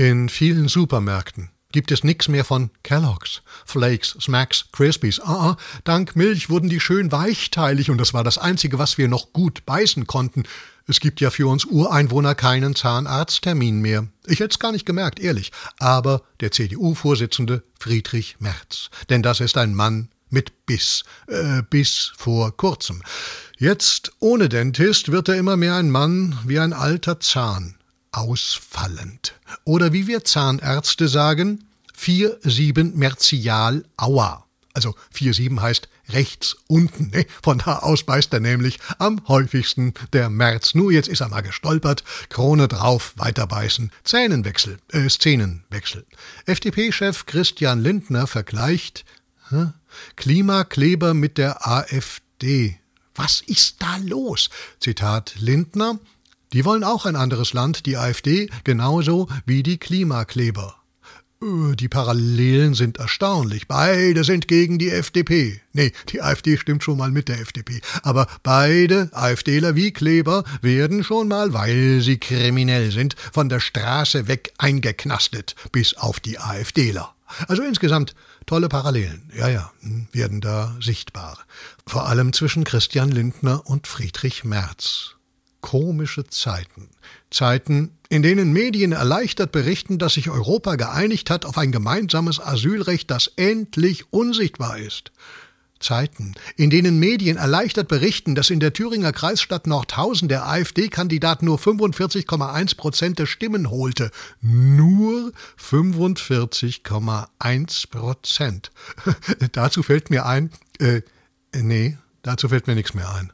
In vielen Supermärkten gibt es nix mehr von Kellogg's, Flakes, Smacks, Crispies. Ah, ah, dank Milch wurden die schön weichteilig und das war das Einzige, was wir noch gut beißen konnten. Es gibt ja für uns Ureinwohner keinen Zahnarzttermin mehr. Ich hätte es gar nicht gemerkt, ehrlich. Aber der CDU-Vorsitzende Friedrich Merz. Denn das ist ein Mann mit Biss. Äh, bis vor kurzem. Jetzt, ohne Dentist, wird er immer mehr ein Mann wie ein alter Zahn ausfallend. Oder wie wir Zahnärzte sagen, 4-7 Merzial Aua. Also 4-7 heißt rechts unten. Ne? Von da aus beißt er nämlich am häufigsten der März. Nur jetzt ist er mal gestolpert. Krone drauf, weiterbeißen. Zähnenwechsel, äh, Szenenwechsel. FDP-Chef Christian Lindner vergleicht hä? Klimakleber mit der AfD. Was ist da los? Zitat Lindner. Die wollen auch ein anderes Land, die AfD, genauso wie die Klimakleber. Äh, die Parallelen sind erstaunlich. Beide sind gegen die FDP. Nee, die AfD stimmt schon mal mit der FDP. Aber beide, AfDler wie Kleber, werden schon mal, weil sie kriminell sind, von der Straße weg eingeknastet, bis auf die AfDler. Also insgesamt tolle Parallelen, ja, ja, hm, werden da sichtbar. Vor allem zwischen Christian Lindner und Friedrich Merz komische Zeiten. Zeiten, in denen Medien erleichtert berichten, dass sich Europa geeinigt hat auf ein gemeinsames Asylrecht, das endlich unsichtbar ist. Zeiten, in denen Medien erleichtert berichten, dass in der Thüringer Kreisstadt Nordhausen der AfD-Kandidat nur 45,1 Prozent der Stimmen holte. Nur 45,1 Prozent. dazu fällt mir ein, äh, nee, dazu fällt mir nichts mehr ein.